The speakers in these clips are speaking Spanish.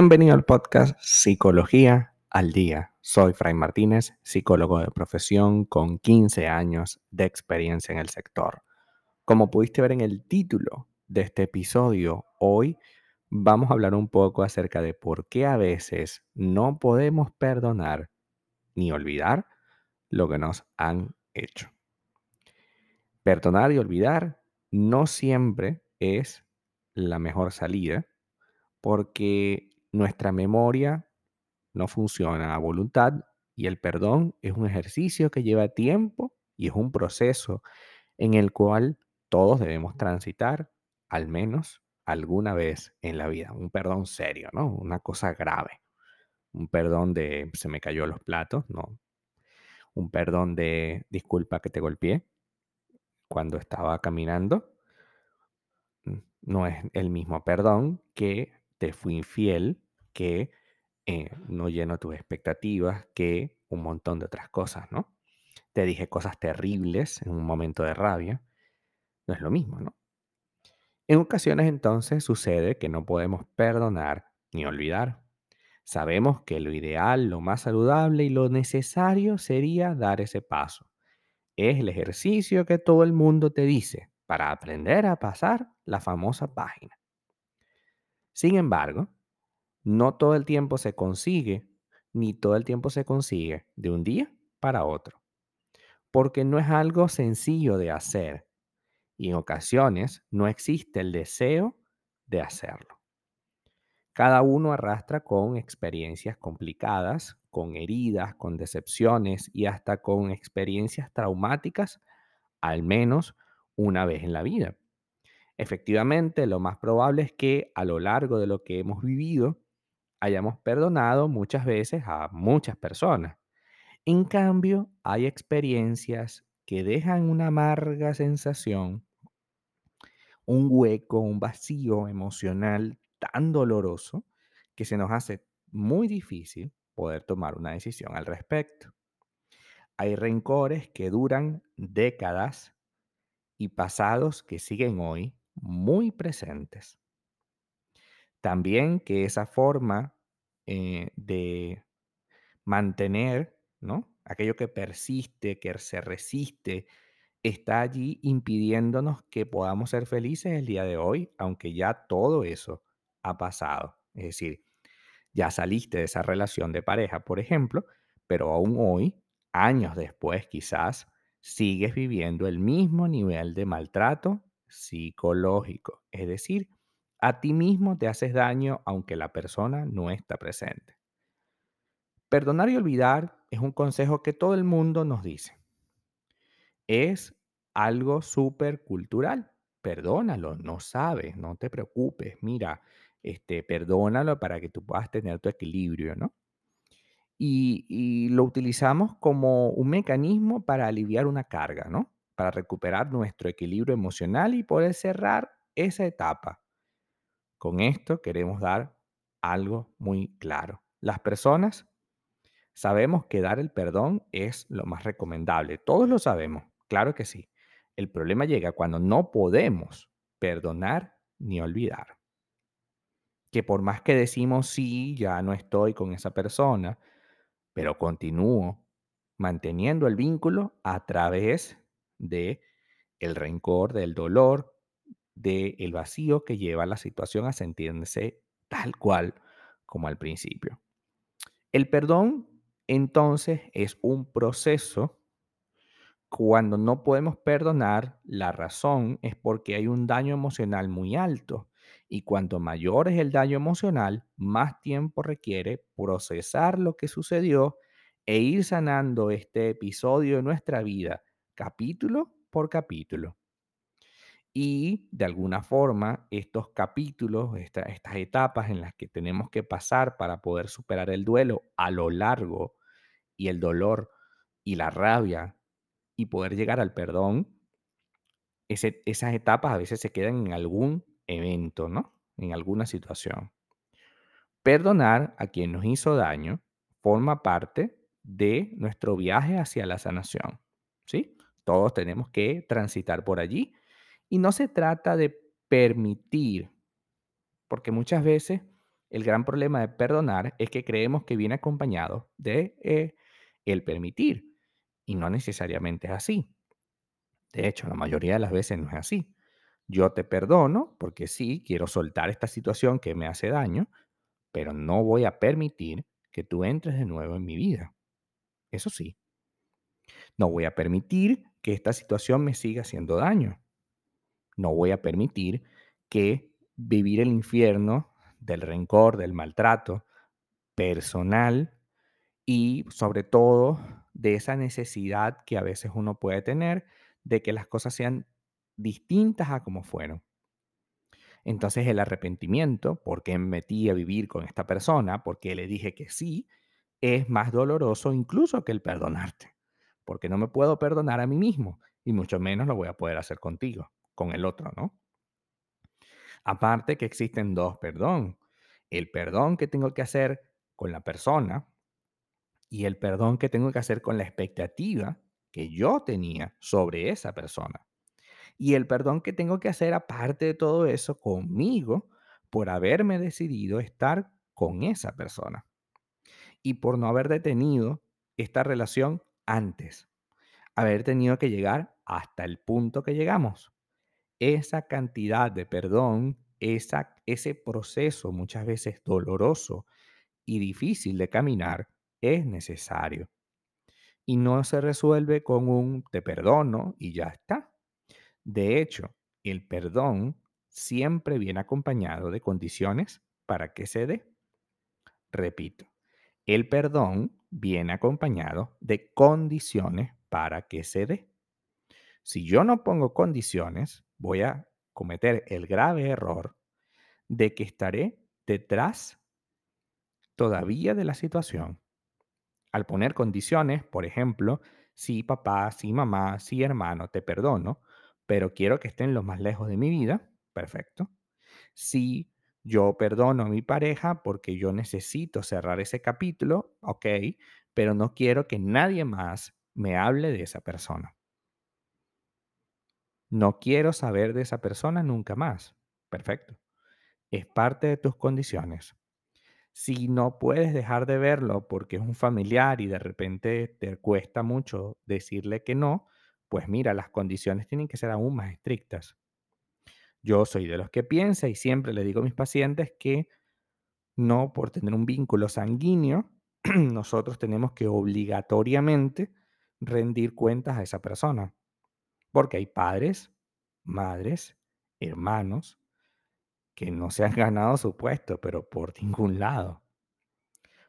Bienvenido al podcast Psicología al Día. Soy Fray Martínez, psicólogo de profesión con 15 años de experiencia en el sector. Como pudiste ver en el título de este episodio, hoy vamos a hablar un poco acerca de por qué a veces no podemos perdonar ni olvidar lo que nos han hecho. Perdonar y olvidar no siempre es la mejor salida porque nuestra memoria no funciona a voluntad y el perdón es un ejercicio que lleva tiempo y es un proceso en el cual todos debemos transitar al menos alguna vez en la vida. Un perdón serio, ¿no? Una cosa grave. Un perdón de se me cayó los platos, no. Un perdón de disculpa que te golpeé cuando estaba caminando. Mm, no es el mismo perdón que te fui infiel, que eh, no lleno tus expectativas, que un montón de otras cosas, ¿no? Te dije cosas terribles en un momento de rabia. No es lo mismo, ¿no? En ocasiones entonces sucede que no podemos perdonar ni olvidar. Sabemos que lo ideal, lo más saludable y lo necesario sería dar ese paso. Es el ejercicio que todo el mundo te dice para aprender a pasar la famosa página. Sin embargo, no todo el tiempo se consigue, ni todo el tiempo se consigue de un día para otro, porque no es algo sencillo de hacer y en ocasiones no existe el deseo de hacerlo. Cada uno arrastra con experiencias complicadas, con heridas, con decepciones y hasta con experiencias traumáticas, al menos una vez en la vida. Efectivamente, lo más probable es que a lo largo de lo que hemos vivido hayamos perdonado muchas veces a muchas personas. En cambio, hay experiencias que dejan una amarga sensación, un hueco, un vacío emocional tan doloroso que se nos hace muy difícil poder tomar una decisión al respecto. Hay rencores que duran décadas y pasados que siguen hoy muy presentes. También que esa forma eh, de mantener, ¿no? Aquello que persiste, que se resiste, está allí impidiéndonos que podamos ser felices el día de hoy, aunque ya todo eso ha pasado. Es decir, ya saliste de esa relación de pareja, por ejemplo, pero aún hoy, años después quizás, sigues viviendo el mismo nivel de maltrato psicológico. Es decir, a ti mismo te haces daño aunque la persona no está presente. Perdonar y olvidar es un consejo que todo el mundo nos dice. Es algo súper cultural. Perdónalo, no sabes, no te preocupes. Mira, este, perdónalo para que tú puedas tener tu equilibrio, ¿no? Y, y lo utilizamos como un mecanismo para aliviar una carga, ¿no? Para recuperar nuestro equilibrio emocional y poder cerrar esa etapa. Con esto queremos dar algo muy claro. Las personas sabemos que dar el perdón es lo más recomendable. Todos lo sabemos, claro que sí. El problema llega cuando no podemos perdonar ni olvidar. Que por más que decimos sí, ya no estoy con esa persona, pero continúo manteniendo el vínculo a través de el rencor, del dolor, del vacío que lleva la situación a sentirse tal cual como al principio. El perdón, entonces, es un proceso. Cuando no podemos perdonar, la razón es porque hay un daño emocional muy alto. Y cuanto mayor es el daño emocional, más tiempo requiere procesar lo que sucedió e ir sanando este episodio de nuestra vida, capítulo por capítulo. Y de alguna forma, estos capítulos, estas etapas en las que tenemos que pasar para poder superar el duelo a lo largo y el dolor y la rabia y poder llegar al perdón, esas etapas a veces se quedan en algún evento, ¿no? En alguna situación. Perdonar a quien nos hizo daño forma parte de nuestro viaje hacia la sanación, ¿sí? Todos tenemos que transitar por allí y no se trata de permitir, porque muchas veces El gran problema de perdonar es que creemos que viene acompañado de eh, el permitir y no necesariamente es así. De hecho, la mayoría de las veces no es así. Yo te perdono porque sí, quiero soltar esta situación que me hace daño, pero no voy a permitir que tú entres de nuevo en mi vida. Eso sí, no voy a permitir que esta situación me siga haciendo daño. No voy a permitir que vivir el infierno del rencor, del maltrato personal y sobre todo de esa necesidad que a veces uno puede tener de que las cosas sean distintas a como fueron. Entonces el arrepentimiento, porque me metí a vivir con esta persona, porque le dije que sí, es más doloroso incluso que el perdonarte, porque no me puedo perdonar a mí mismo y mucho menos lo voy a poder hacer contigo, con el otro, ¿no? Aparte que existen dos perdón. El perdón que tengo que hacer con la persona y el perdón que tengo que hacer con la expectativa que yo tenía sobre esa persona. Y el perdón que tengo que hacer aparte de todo eso conmigo por haberme decidido estar con esa persona y por no haber detenido esta relación antes, haber tenido que llegar hasta el punto que llegamos. Esa cantidad de perdón, esa, ese proceso muchas veces doloroso y difícil de caminar es necesario. Y no se resuelve con un te perdono y ya está. De hecho, el perdón siempre viene acompañado de condiciones para que se dé. Repito, el perdón viene acompañado de condiciones para que se dé. Si yo no pongo condiciones, voy a cometer el grave error de que estaré detrás todavía de la situación. Al poner condiciones, por ejemplo, si papá, si mamá, si hermano, te perdono, pero quiero que estén lo más lejos de mi vida, perfecto. Si yo perdono a mi pareja porque yo necesito cerrar ese capítulo, ok, pero no quiero que nadie más me hable de esa persona. No quiero saber de esa persona nunca más. Perfecto. Es parte de tus condiciones. Si no puedes dejar de verlo porque es un familiar y de repente te cuesta mucho decirle que no, pues mira, las condiciones tienen que ser aún más estrictas. Yo soy de los que piensa y siempre le digo a mis pacientes que no por tener un vínculo sanguíneo, nosotros tenemos que obligatoriamente rendir cuentas a esa persona. Porque hay padres, madres, hermanos que no se han ganado su puesto, pero por ningún lado.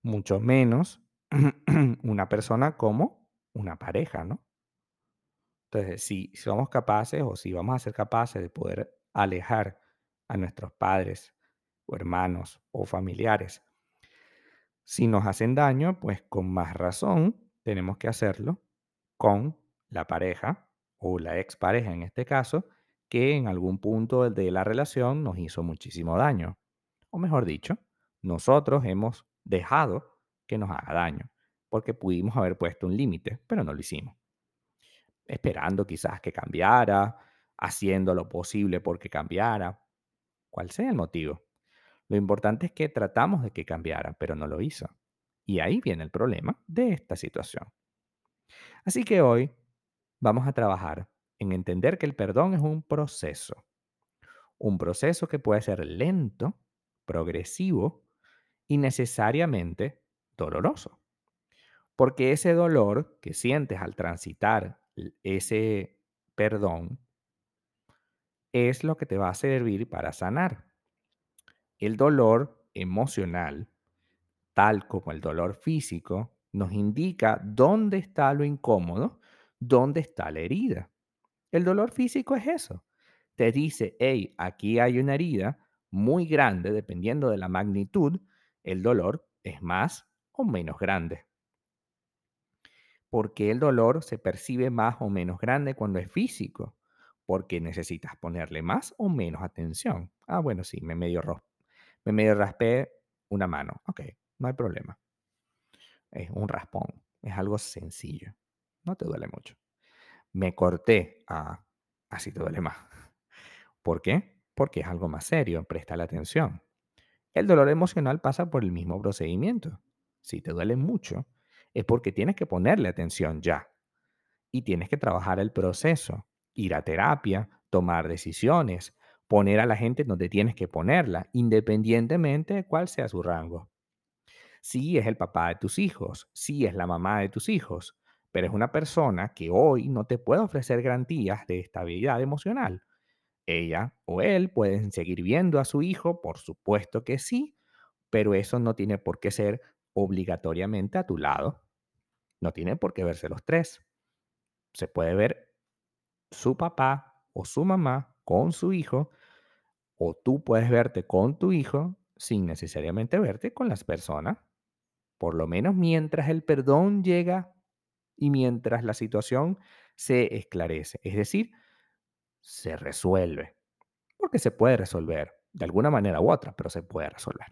Mucho menos una persona como una pareja, ¿no? Entonces, si somos capaces o si vamos a ser capaces de poder alejar a nuestros padres o hermanos o familiares, si nos hacen daño, pues con más razón tenemos que hacerlo con la pareja o la expareja en este caso, que en algún punto de la relación nos hizo muchísimo daño. O mejor dicho, nosotros hemos dejado que nos haga daño, porque pudimos haber puesto un límite, pero no lo hicimos. Esperando quizás que cambiara, haciendo lo posible porque cambiara, cual sea el motivo. Lo importante es que tratamos de que cambiara, pero no lo hizo. Y ahí viene el problema de esta situación. Así que hoy vamos a trabajar en entender que el perdón es un proceso. Un proceso que puede ser lento, progresivo y necesariamente doloroso. Porque ese dolor que sientes al transitar ese perdón es lo que te va a servir para sanar. El dolor emocional, tal como el dolor físico, nos indica dónde está lo incómodo, dónde está la herida. El dolor físico es eso. Te dice, hey, aquí hay una herida muy grande, dependiendo de la magnitud, el dolor es más o menos grande. ¿Por qué el dolor se percibe más o menos grande cuando es físico? Porque necesitas ponerle más o menos atención. Ah, bueno, sí, me medio, me medio raspé una mano. Ok, no hay problema. Es un raspón. Es algo sencillo. No te duele mucho. Me corté. Ah, así te duele más. ¿Por qué? Porque es algo más serio. Presta la atención. El dolor emocional pasa por el mismo procedimiento. Si te duele mucho, es porque tienes que ponerle atención ya y tienes que trabajar el proceso, ir a terapia, tomar decisiones, poner a la gente donde tienes que ponerla, independientemente de cuál sea su rango. Sí es el papá de tus hijos, sí es la mamá de tus hijos, pero es una persona que hoy no te puede ofrecer garantías de estabilidad emocional. Ella o él pueden seguir viendo a su hijo, por supuesto que sí, pero eso no tiene por qué ser obligatoriamente a tu lado. No tiene por qué verse los tres. Se puede ver su papá o su mamá con su hijo, o tú puedes verte con tu hijo sin necesariamente verte con las personas. Por lo menos mientras el perdón llega y mientras la situación se esclarece. Es decir, se resuelve. Porque se puede resolver de alguna manera u otra, pero se puede resolver.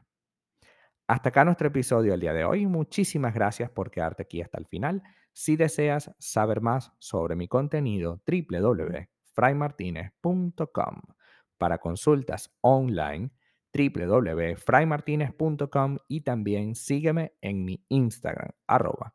Hasta acá nuestro episodio del día de hoy. Muchísimas gracias por quedarte aquí hasta el final. Si deseas saber más sobre mi contenido, www.fraymartinez.com. Para consultas online, www.fraymartinez.com y también sígueme en mi Instagram, arroba